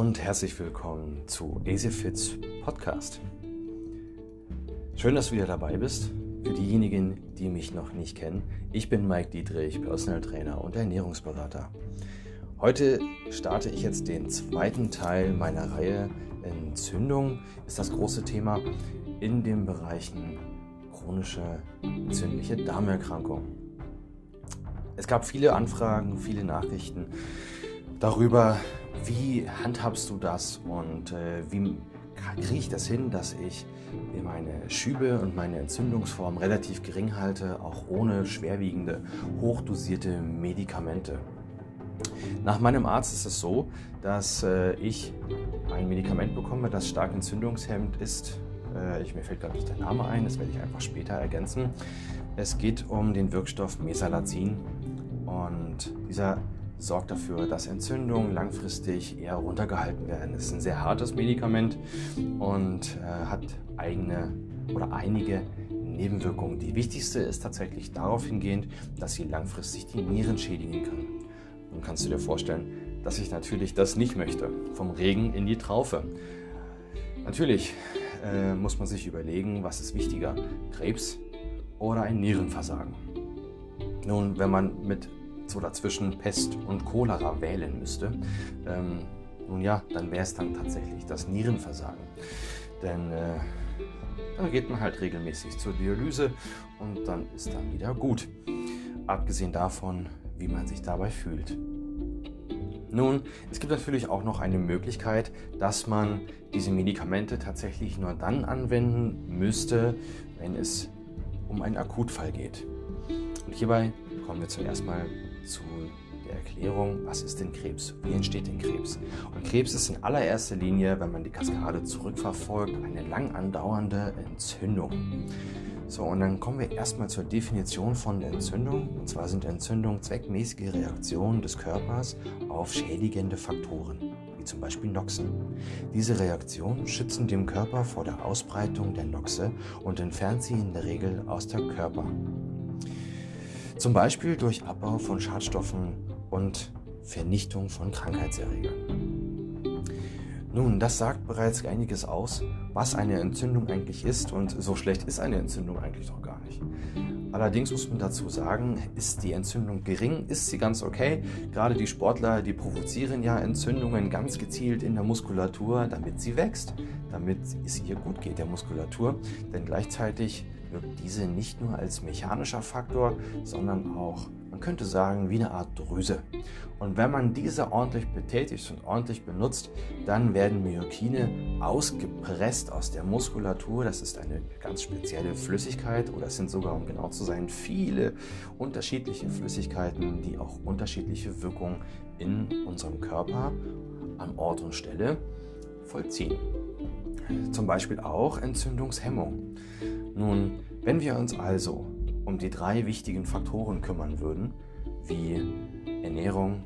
und herzlich willkommen zu EasyFits Podcast. Schön, dass du wieder dabei bist. Für diejenigen, die mich noch nicht kennen, ich bin Mike Dietrich, Personal Trainer und Ernährungsberater. Heute starte ich jetzt den zweiten Teil meiner Reihe Entzündung, ist das große Thema in den Bereichen chronische entzündliche Darmerkrankung. Es gab viele Anfragen, viele Nachrichten darüber, wie handhabst du das und äh, wie kriege ich das hin, dass ich meine Schübe und meine Entzündungsform relativ gering halte, auch ohne schwerwiegende, hochdosierte Medikamente. Nach meinem Arzt ist es so, dass äh, ich ein Medikament bekomme, das stark entzündungshemmend ist. Äh, ich, mir fällt gerade nicht der Name ein, das werde ich einfach später ergänzen. Es geht um den Wirkstoff Mesalazin und dieser sorgt dafür, dass Entzündungen langfristig eher runtergehalten werden. Es ist ein sehr hartes Medikament und äh, hat eigene oder einige Nebenwirkungen. Die wichtigste ist tatsächlich darauf hingehend, dass sie langfristig die Nieren schädigen kann. Nun kannst du dir vorstellen, dass ich natürlich das nicht möchte. Vom Regen in die Traufe. Natürlich äh, muss man sich überlegen, was ist wichtiger, Krebs oder ein Nierenversagen. Nun, wenn man mit so dazwischen Pest und Cholera wählen müsste, ähm, nun ja, dann wäre es dann tatsächlich das Nierenversagen. Denn äh, da geht man halt regelmäßig zur Dialyse und dann ist dann wieder gut. Abgesehen davon, wie man sich dabei fühlt. Nun, es gibt natürlich auch noch eine Möglichkeit, dass man diese Medikamente tatsächlich nur dann anwenden müsste, wenn es um einen Akutfall geht. Und hierbei kommen wir zuerst mal zu der Erklärung, was ist denn Krebs? Wie entsteht denn Krebs? Und Krebs ist in allererster Linie, wenn man die Kaskade zurückverfolgt, eine lang andauernde Entzündung. So, und dann kommen wir erstmal zur Definition von Entzündung. Und zwar sind Entzündungen zweckmäßige Reaktionen des Körpers auf schädigende Faktoren, wie zum Beispiel Noxen. Diese Reaktionen schützen den Körper vor der Ausbreitung der Noxe und entfernt sie in der Regel aus dem Körper. Zum Beispiel durch Abbau von Schadstoffen und Vernichtung von Krankheitserregern. Nun, das sagt bereits einiges aus, was eine Entzündung eigentlich ist und so schlecht ist eine Entzündung eigentlich doch gar nicht. Allerdings muss man dazu sagen, ist die Entzündung gering, ist sie ganz okay. Gerade die Sportler, die provozieren ja Entzündungen ganz gezielt in der Muskulatur, damit sie wächst, damit es ihr gut geht, der Muskulatur. Denn gleichzeitig wirkt diese nicht nur als mechanischer Faktor, sondern auch, man könnte sagen, wie eine Art Drüse. Und wenn man diese ordentlich betätigt und ordentlich benutzt, dann werden Myokine ausgepresst aus der Muskulatur. Das ist eine ganz spezielle Flüssigkeit oder es sind sogar, um genau zu sein, viele unterschiedliche Flüssigkeiten, die auch unterschiedliche Wirkungen in unserem Körper an Ort und Stelle vollziehen. Zum Beispiel auch Entzündungshemmung. Nun, wenn wir uns also um die drei wichtigen Faktoren kümmern würden, wie Ernährung,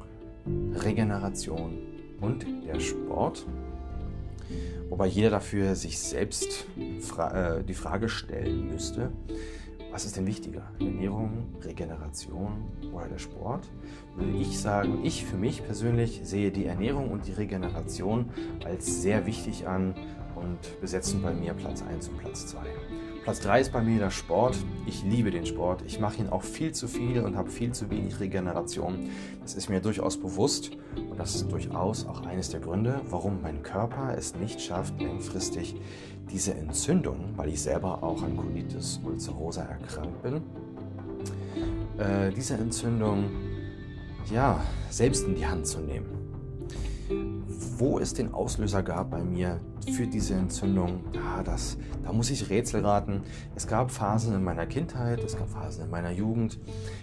Regeneration und der Sport, wobei jeder dafür sich selbst fra äh, die Frage stellen müsste, was ist denn wichtiger? Ernährung, Regeneration oder der Sport? Würde ich sagen, ich für mich persönlich sehe die Ernährung und die Regeneration als sehr wichtig an und besetzen bei mir Platz 1 und Platz 2. Platz 3 ist bei mir der Sport. Ich liebe den Sport. Ich mache ihn auch viel zu viel und habe viel zu wenig Regeneration. Das ist mir durchaus bewusst und das ist durchaus auch eines der Gründe, warum mein Körper es nicht schafft, langfristig diese Entzündung, weil ich selber auch an Colitis ulcerosa erkrankt bin, äh, diese Entzündung ja selbst in die Hand zu nehmen wo es den Auslöser gab bei mir für diese Entzündung, ja, das, da muss ich Rätsel raten. Es gab Phasen in meiner Kindheit, es gab Phasen in meiner Jugend,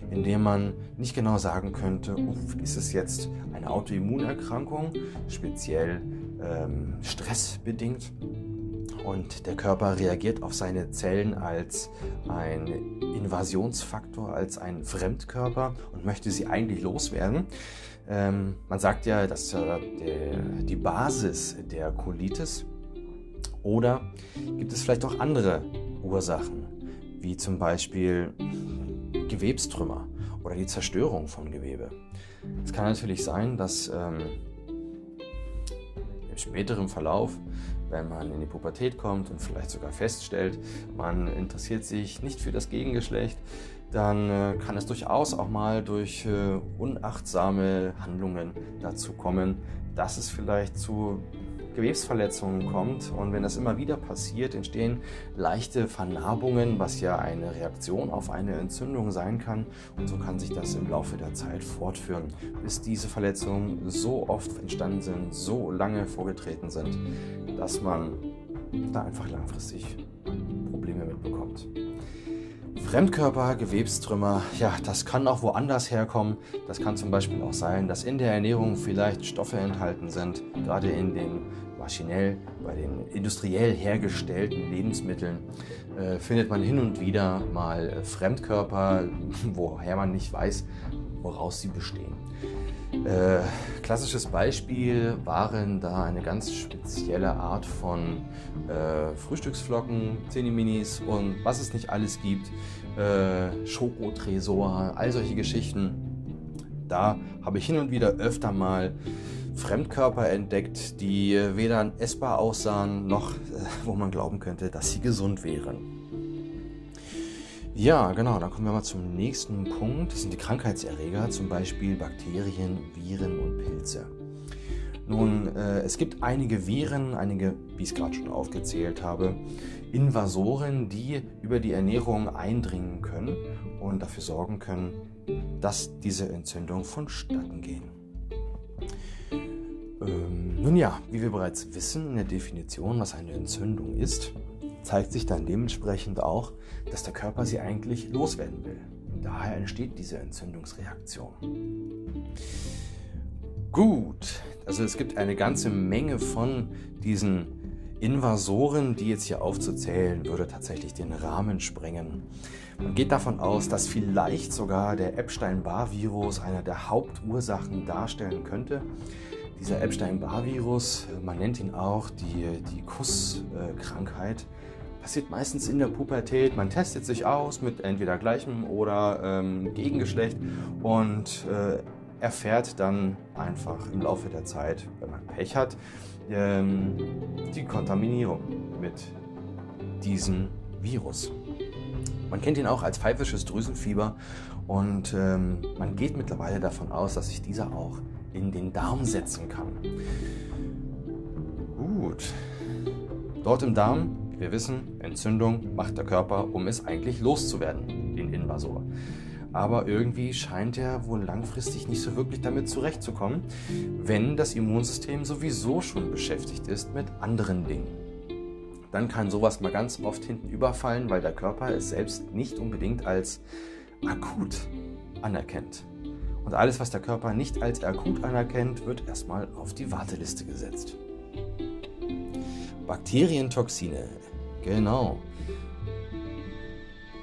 in denen man nicht genau sagen könnte, ist es jetzt eine Autoimmunerkrankung, speziell ähm, stressbedingt. Und der Körper reagiert auf seine Zellen als ein Invasionsfaktor, als ein Fremdkörper und möchte sie eigentlich loswerden. Ähm, man sagt ja, dass äh, der, die Basis der Colitis oder gibt es vielleicht auch andere Ursachen, wie zum Beispiel Gewebstrümmer oder die Zerstörung von Gewebe. Es kann natürlich sein, dass ähm, späterem Verlauf, wenn man in die Pubertät kommt und vielleicht sogar feststellt, man interessiert sich nicht für das Gegengeschlecht, dann äh, kann es durchaus auch mal durch äh, unachtsame Handlungen dazu kommen, dass es vielleicht zu Gewebsverletzungen kommt. Und wenn das immer wieder passiert, entstehen leichte Vernarbungen, was ja eine Reaktion auf eine Entzündung sein kann. Und so kann sich das im Laufe der Zeit fortführen, bis diese Verletzungen so oft entstanden sind, so lange vorgetreten sind, dass man da einfach langfristig Probleme mitbekommt. Fremdkörper, Gewebstrümmer, ja, das kann auch woanders herkommen. Das kann zum Beispiel auch sein, dass in der Ernährung vielleicht Stoffe enthalten sind, gerade in den maschinell, bei den industriell hergestellten Lebensmitteln äh, findet man hin und wieder mal äh, Fremdkörper, woher man nicht weiß, woraus sie bestehen. Äh, klassisches Beispiel waren da eine ganz spezielle Art von äh, Frühstücksflocken, Zinni-Minis und was es nicht alles gibt, äh, Schokotresor, all solche Geschichten. Da habe ich hin und wieder öfter mal Fremdkörper entdeckt, die weder essbar aussahen, noch äh, wo man glauben könnte, dass sie gesund wären. Ja, genau, dann kommen wir mal zum nächsten Punkt. Das sind die Krankheitserreger, zum Beispiel Bakterien, Viren und Pilze. Nun, äh, es gibt einige Viren, einige, wie ich es gerade schon aufgezählt habe, Invasoren, die über die Ernährung eindringen können und dafür sorgen können, dass diese Entzündungen vonstatten gehen. Ähm, nun ja, wie wir bereits wissen in der Definition, was eine Entzündung ist, zeigt sich dann dementsprechend auch, dass der Körper sie eigentlich loswerden will. Daher entsteht diese Entzündungsreaktion. Gut, also es gibt eine ganze Menge von diesen Invasoren, die jetzt hier aufzuzählen, würde tatsächlich den Rahmen sprengen. Man geht davon aus, dass vielleicht sogar der Epstein-Barr-Virus einer der Hauptursachen darstellen könnte. Dieser Epstein-Barr-Virus, man nennt ihn auch die, die Kusskrankheit, passiert meistens in der Pubertät. Man testet sich aus mit entweder gleichem oder ähm, Gegengeschlecht und äh, erfährt dann einfach im Laufe der Zeit, wenn man Pech hat, ähm, die Kontaminierung mit diesem Virus. Man kennt ihn auch als pfeifisches Drüsenfieber und ähm, man geht mittlerweile davon aus, dass sich dieser auch in den Darm setzen kann. Gut. Dort im Darm wir wissen, Entzündung macht der Körper, um es eigentlich loszuwerden. Aber irgendwie scheint er wohl langfristig nicht so wirklich damit zurechtzukommen, wenn das Immunsystem sowieso schon beschäftigt ist mit anderen Dingen. Dann kann sowas mal ganz oft hinten überfallen, weil der Körper es selbst nicht unbedingt als akut anerkennt. Und alles, was der Körper nicht als akut anerkennt, wird erstmal auf die Warteliste gesetzt. Bakterientoxine Genau.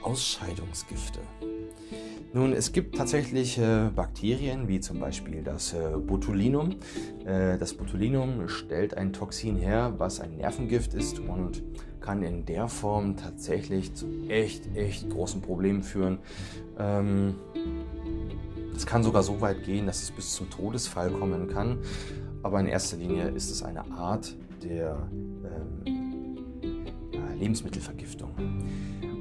Ausscheidungsgifte. Nun, es gibt tatsächlich äh, Bakterien, wie zum Beispiel das äh, Botulinum. Äh, das Botulinum stellt ein Toxin her, was ein Nervengift ist und kann in der Form tatsächlich zu echt, echt großen Problemen führen. Ähm, es kann sogar so weit gehen, dass es bis zum Todesfall kommen kann. Aber in erster Linie ist es eine Art der ähm, Lebensmittelvergiftung.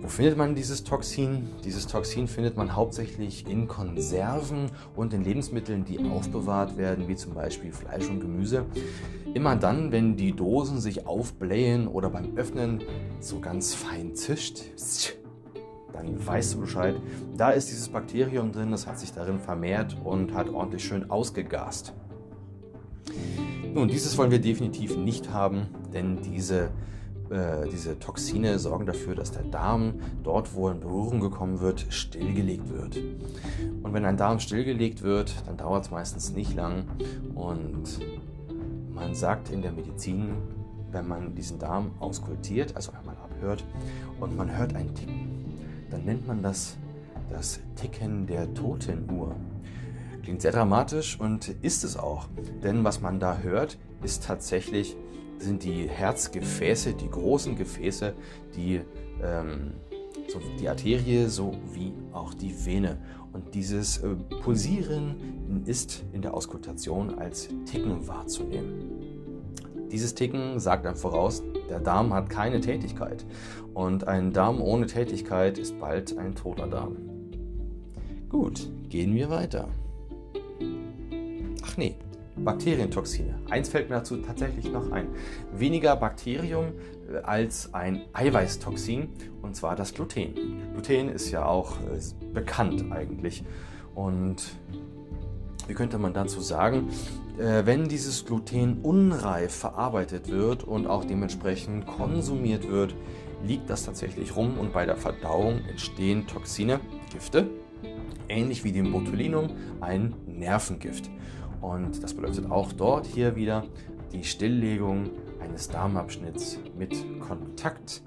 Wo findet man dieses Toxin? Dieses Toxin findet man hauptsächlich in Konserven und in Lebensmitteln, die aufbewahrt werden, wie zum Beispiel Fleisch und Gemüse. Immer dann, wenn die Dosen sich aufblähen oder beim Öffnen so ganz fein zischt, dann weißt du Bescheid. Da ist dieses Bakterium drin, das hat sich darin vermehrt und hat ordentlich schön ausgegast. Nun, dieses wollen wir definitiv nicht haben, denn diese äh, diese Toxine sorgen dafür, dass der Darm dort, wo er in Berührung gekommen wird, stillgelegt wird. Und wenn ein Darm stillgelegt wird, dann dauert es meistens nicht lang. Und man sagt in der Medizin, wenn man diesen Darm auskultiert, also einmal abhört, und man hört ein Ticken, dann nennt man das das Ticken der Totenuhr. Klingt sehr dramatisch und ist es auch, denn was man da hört, ist tatsächlich sind die Herzgefäße, die großen Gefäße, die, ähm, so die Arterie sowie auch die Vene. Und dieses äh, Pulsieren ist in der Auskultation als Ticken wahrzunehmen. Dieses Ticken sagt einem voraus, der Darm hat keine Tätigkeit. Und ein Darm ohne Tätigkeit ist bald ein toter Darm. Gut, gehen wir weiter. Ach nee, Bakterientoxine. Eins fällt mir dazu tatsächlich noch ein. Weniger Bakterium äh, als ein Eiweißtoxin, und zwar das Gluten. Gluten ist ja auch äh, bekannt eigentlich. Und wie könnte man dazu sagen, äh, wenn dieses Gluten unreif verarbeitet wird und auch dementsprechend konsumiert wird, liegt das tatsächlich rum und bei der Verdauung entstehen Toxine, Gifte, ähnlich wie dem Botulinum, ein Nervengift. Und das bedeutet auch dort hier wieder die Stilllegung eines Darmabschnitts mit Kontakt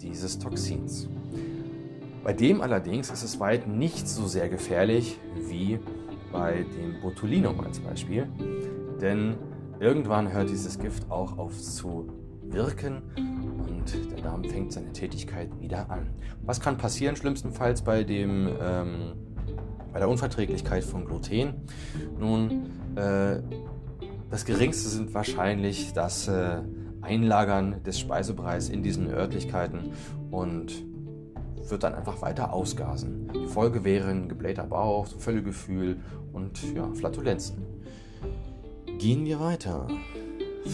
dieses Toxins. Bei dem allerdings ist es weit nicht so sehr gefährlich wie bei dem Botulinum als Beispiel, denn irgendwann hört dieses Gift auch auf zu wirken und der Darm fängt seine Tätigkeit wieder an. Was kann passieren schlimmstenfalls bei, dem, ähm, bei der Unverträglichkeit von Gluten? Nun, äh, das geringste sind wahrscheinlich das äh, Einlagern des Speisebereichs in diesen Örtlichkeiten und wird dann einfach weiter ausgasen. Die Folge wären geblähter Bauch, Völlegefühl und ja, Flatulenzen. Gehen wir weiter.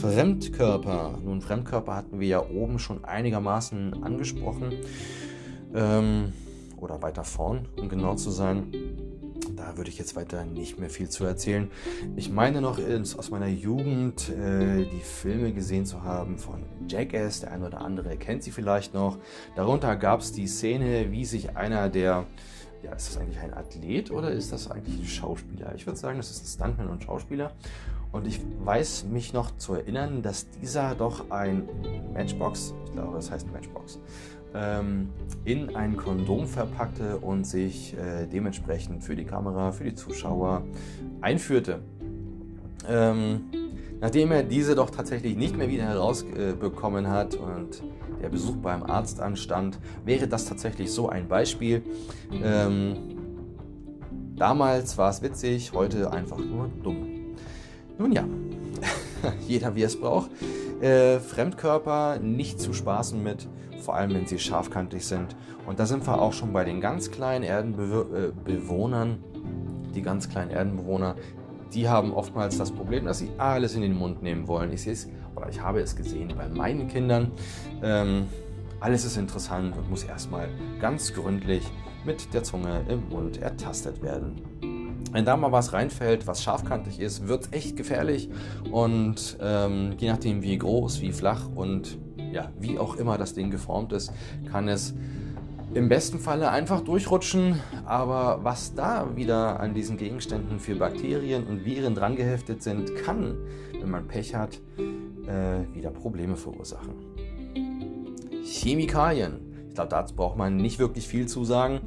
Fremdkörper. Nun, Fremdkörper hatten wir ja oben schon einigermaßen angesprochen. Ähm, oder weiter vorn, um genau zu sein. Da würde ich jetzt weiter nicht mehr viel zu erzählen. Ich meine noch aus meiner Jugend äh, die Filme gesehen zu haben von Jackass. Der eine oder andere kennt sie vielleicht noch. Darunter gab es die Szene, wie sich einer der ja, ist das eigentlich ein Athlet oder ist das eigentlich ein Schauspieler? Ich würde sagen, das ist ein Stuntman und Schauspieler. Und ich weiß mich noch zu erinnern, dass dieser doch ein Matchbox, ich glaube, das heißt Matchbox, in ein Kondom verpackte und sich äh, dementsprechend für die Kamera, für die Zuschauer einführte. Ähm, nachdem er diese doch tatsächlich nicht mehr wieder herausbekommen äh, hat und der Besuch beim Arzt anstand, wäre das tatsächlich so ein Beispiel. Ähm, damals war es witzig, heute einfach nur dumm. Nun ja, jeder wie es braucht. Äh, Fremdkörper nicht zu spaßen mit, vor allem wenn sie scharfkantig sind. Und da sind wir auch schon bei den ganz kleinen Erdenbewohnern. Äh, die ganz kleinen Erdenbewohner, die haben oftmals das Problem, dass sie alles in den Mund nehmen wollen. Ich sehe es, oder ich habe es gesehen bei meinen Kindern. Ähm, alles ist interessant und muss erstmal ganz gründlich mit der Zunge im Mund ertastet werden. Wenn da mal was reinfällt, was scharfkantig ist, wird es echt gefährlich. Und ähm, je nachdem, wie groß, wie flach und ja, wie auch immer das Ding geformt ist, kann es im besten Falle einfach durchrutschen. Aber was da wieder an diesen Gegenständen für Bakterien und Viren drangeheftet sind, kann, wenn man Pech hat, äh, wieder Probleme verursachen. Chemikalien. Ich glaube, dazu braucht man nicht wirklich viel zu sagen.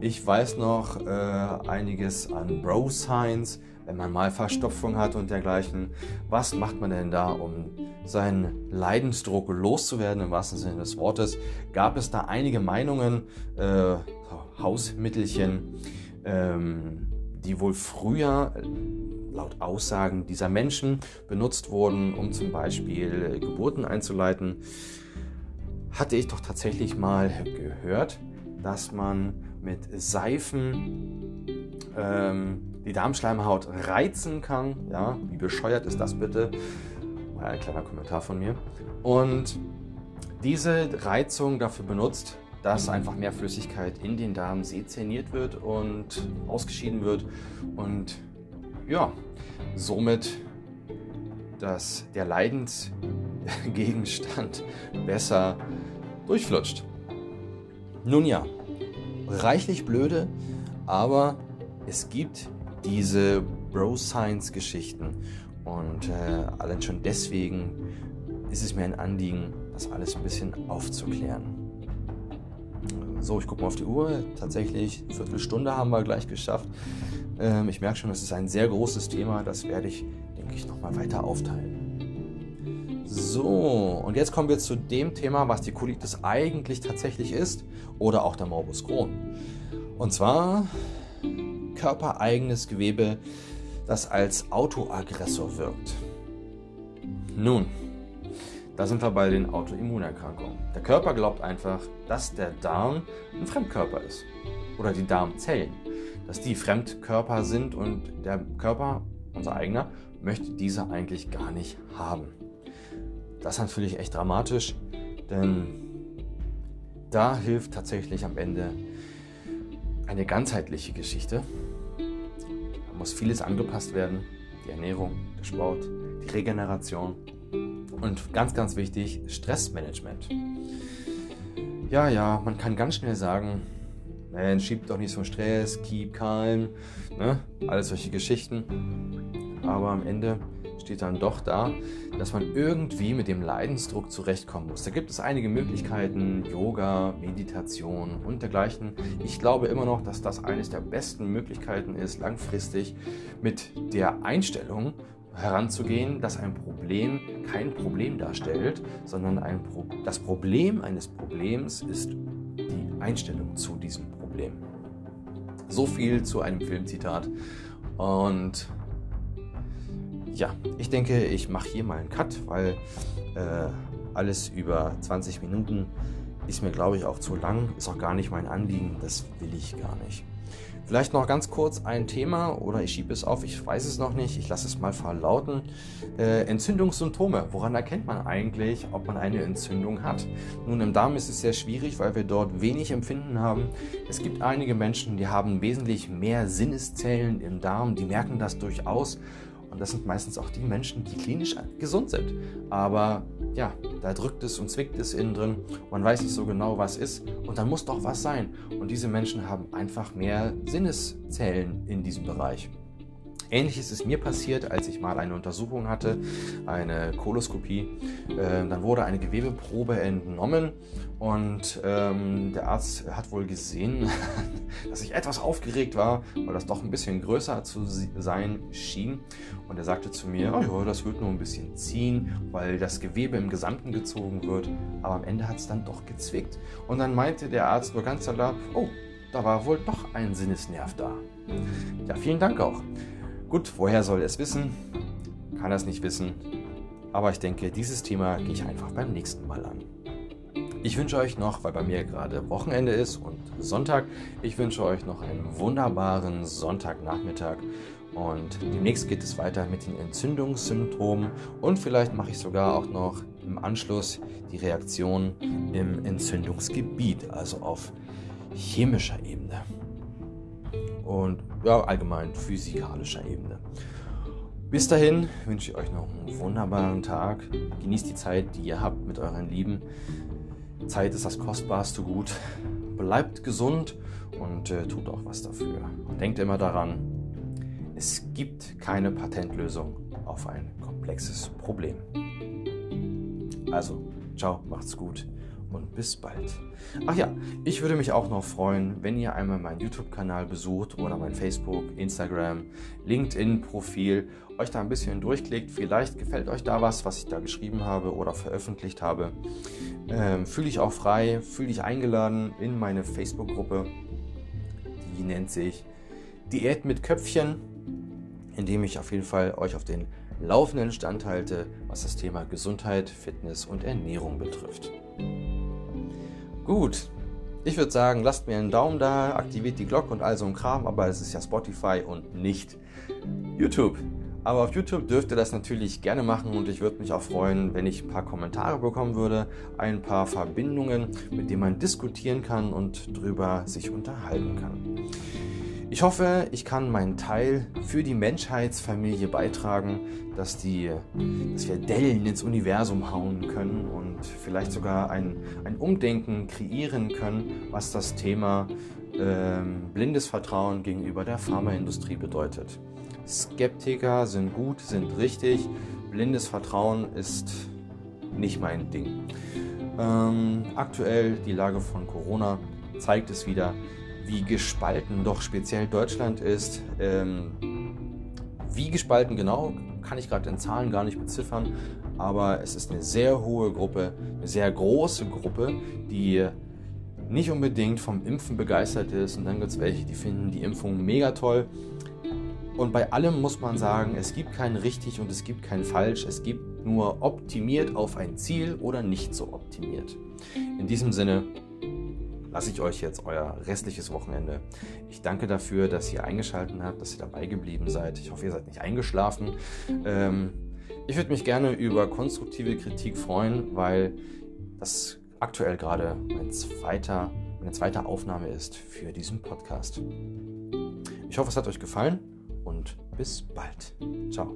Ich weiß noch äh, einiges an Bro Science, wenn man mal Verstopfung hat und dergleichen. Was macht man denn da, um seinen Leidensdruck loszuwerden, im wahrsten Sinne des Wortes? Gab es da einige Meinungen, äh, Hausmittelchen, ähm, die wohl früher laut Aussagen dieser Menschen benutzt wurden, um zum Beispiel Geburten einzuleiten hatte ich doch tatsächlich mal gehört, dass man mit Seifen ähm, die Darmschleimhaut reizen kann. Ja, wie bescheuert ist das bitte? Mal ein kleiner Kommentar von mir. Und diese Reizung dafür benutzt, dass einfach mehr Flüssigkeit in den Darm sezerniert wird und ausgeschieden wird und ja, somit dass der Leidensgegenstand besser durchflutscht. Nun ja, reichlich blöde, aber es gibt diese Bro-Science-Geschichten und äh, allein schon deswegen ist es mir ein Anliegen, das alles ein bisschen aufzuklären. So, ich gucke mal auf die Uhr. Tatsächlich, eine Viertelstunde haben wir gleich geschafft. Ähm, ich merke schon, das ist ein sehr großes Thema. Das werde ich, denke ich, nochmal weiter aufteilen. So, und jetzt kommen wir zu dem Thema, was die Colitis eigentlich tatsächlich ist oder auch der Morbus Crohn. Und zwar körpereigenes Gewebe, das als Autoaggressor wirkt. Nun, Da sind wir bei den Autoimmunerkrankungen. Der Körper glaubt einfach, dass der Darm ein Fremdkörper ist. Oder die Darmzellen. Dass die Fremdkörper sind und der Körper, unser eigener, möchte diese eigentlich gar nicht haben. Das ist natürlich echt dramatisch, denn da hilft tatsächlich am Ende eine ganzheitliche Geschichte. Muss vieles angepasst werden. Die Ernährung, der Sport, die Regeneration und ganz, ganz wichtig, Stressmanagement. Ja, ja, man kann ganz schnell sagen, Mensch, schieb doch nicht so Stress, keep calm, ne? alles solche Geschichten. Aber am Ende steht dann doch da, dass man irgendwie mit dem Leidensdruck zurechtkommen muss. Da gibt es einige Möglichkeiten, Yoga, Meditation und dergleichen. Ich glaube immer noch, dass das eines der besten Möglichkeiten ist, langfristig mit der Einstellung heranzugehen, dass ein Problem kein Problem darstellt, sondern Pro das Problem eines Problems ist die Einstellung zu diesem Problem. So viel zu einem Filmzitat. Und ja, ich denke, ich mache hier mal einen Cut, weil äh, alles über 20 Minuten ist mir, glaube ich, auch zu lang. Ist auch gar nicht mein Anliegen. Das will ich gar nicht. Vielleicht noch ganz kurz ein Thema oder ich schiebe es auf, ich weiß es noch nicht, ich lasse es mal verlauten. Äh, Entzündungssymptome. Woran erkennt man eigentlich, ob man eine Entzündung hat? Nun, im Darm ist es sehr schwierig, weil wir dort wenig Empfinden haben. Es gibt einige Menschen, die haben wesentlich mehr Sinneszellen im Darm, die merken das durchaus. Und das sind meistens auch die Menschen, die klinisch gesund sind. Aber ja, da drückt es und zwickt es innen drin. Man weiß nicht so genau, was ist. Und dann muss doch was sein. Und diese Menschen haben einfach mehr Sinneszellen in diesem Bereich. Ähnliches ist mir passiert, als ich mal eine Untersuchung hatte, eine Koloskopie. Äh, dann wurde eine Gewebeprobe entnommen und ähm, der Arzt hat wohl gesehen, dass ich etwas aufgeregt war, weil das doch ein bisschen größer zu sein schien. Und er sagte zu mir, oh ja, das wird nur ein bisschen ziehen, weil das Gewebe im Gesamten gezogen wird. Aber am Ende hat es dann doch gezwickt. Und dann meinte der Arzt nur ganz salopp, oh, da war wohl doch ein Sinnesnerv da. Ja, vielen Dank auch. Gut, woher soll er es wissen? Kann er es nicht wissen. Aber ich denke, dieses Thema gehe ich einfach beim nächsten Mal an. Ich wünsche euch noch, weil bei mir gerade Wochenende ist und Sonntag, ich wünsche euch noch einen wunderbaren Sonntagnachmittag. Und demnächst geht es weiter mit den Entzündungssymptomen und vielleicht mache ich sogar auch noch im Anschluss die Reaktion im Entzündungsgebiet, also auf chemischer Ebene und ja, allgemein physikalischer Ebene. Bis dahin wünsche ich euch noch einen wunderbaren Tag. Genießt die Zeit, die ihr habt mit euren Lieben. Zeit ist das kostbarste Gut. Bleibt gesund und äh, tut auch was dafür. Und denkt immer daran, es gibt keine Patentlösung auf ein komplexes Problem. Also, ciao, macht's gut und bis bald. Ach ja, ich würde mich auch noch freuen, wenn ihr einmal meinen YouTube-Kanal besucht oder mein Facebook, Instagram, LinkedIn-Profil, euch da ein bisschen durchklickt. Vielleicht gefällt euch da was, was ich da geschrieben habe oder veröffentlicht habe. Ähm, fühle ich auch frei, fühle ich eingeladen in meine Facebook-Gruppe. Die nennt sich Diät mit Köpfchen, indem ich auf jeden Fall euch auf den laufenden Stand halte, was das Thema Gesundheit, Fitness und Ernährung betrifft. Gut, ich würde sagen, lasst mir einen Daumen da, aktiviert die Glocke und all so ein Kram, aber es ist ja Spotify und nicht YouTube. Aber auf YouTube dürft ihr das natürlich gerne machen und ich würde mich auch freuen, wenn ich ein paar Kommentare bekommen würde, ein paar Verbindungen, mit denen man diskutieren kann und drüber sich unterhalten kann. Ich hoffe, ich kann meinen Teil für die Menschheitsfamilie beitragen, dass, die, dass wir Dellen ins Universum hauen können und vielleicht sogar ein, ein Umdenken kreieren können, was das Thema ähm, blindes Vertrauen gegenüber der Pharmaindustrie bedeutet. Skeptiker sind gut, sind richtig, blindes Vertrauen ist nicht mein Ding. Ähm, aktuell die Lage von Corona zeigt es wieder, wie gespalten doch speziell Deutschland ist. Ähm, wie gespalten genau, kann ich gerade in Zahlen gar nicht beziffern, aber es ist eine sehr hohe Gruppe, eine sehr große Gruppe, die nicht unbedingt vom Impfen begeistert ist. Und dann gibt es welche, die finden die Impfung mega toll. Und bei allem muss man sagen, es gibt kein richtig und es gibt kein falsch. Es gibt nur optimiert auf ein Ziel oder nicht so optimiert. In diesem Sinne lasse ich euch jetzt euer restliches Wochenende. Ich danke dafür, dass ihr eingeschaltet habt, dass ihr dabei geblieben seid. Ich hoffe, ihr seid nicht eingeschlafen. Ähm, ich würde mich gerne über konstruktive Kritik freuen, weil das aktuell gerade mein zweiter, meine zweite Aufnahme ist für diesen Podcast. Ich hoffe, es hat euch gefallen und bis bald. Ciao.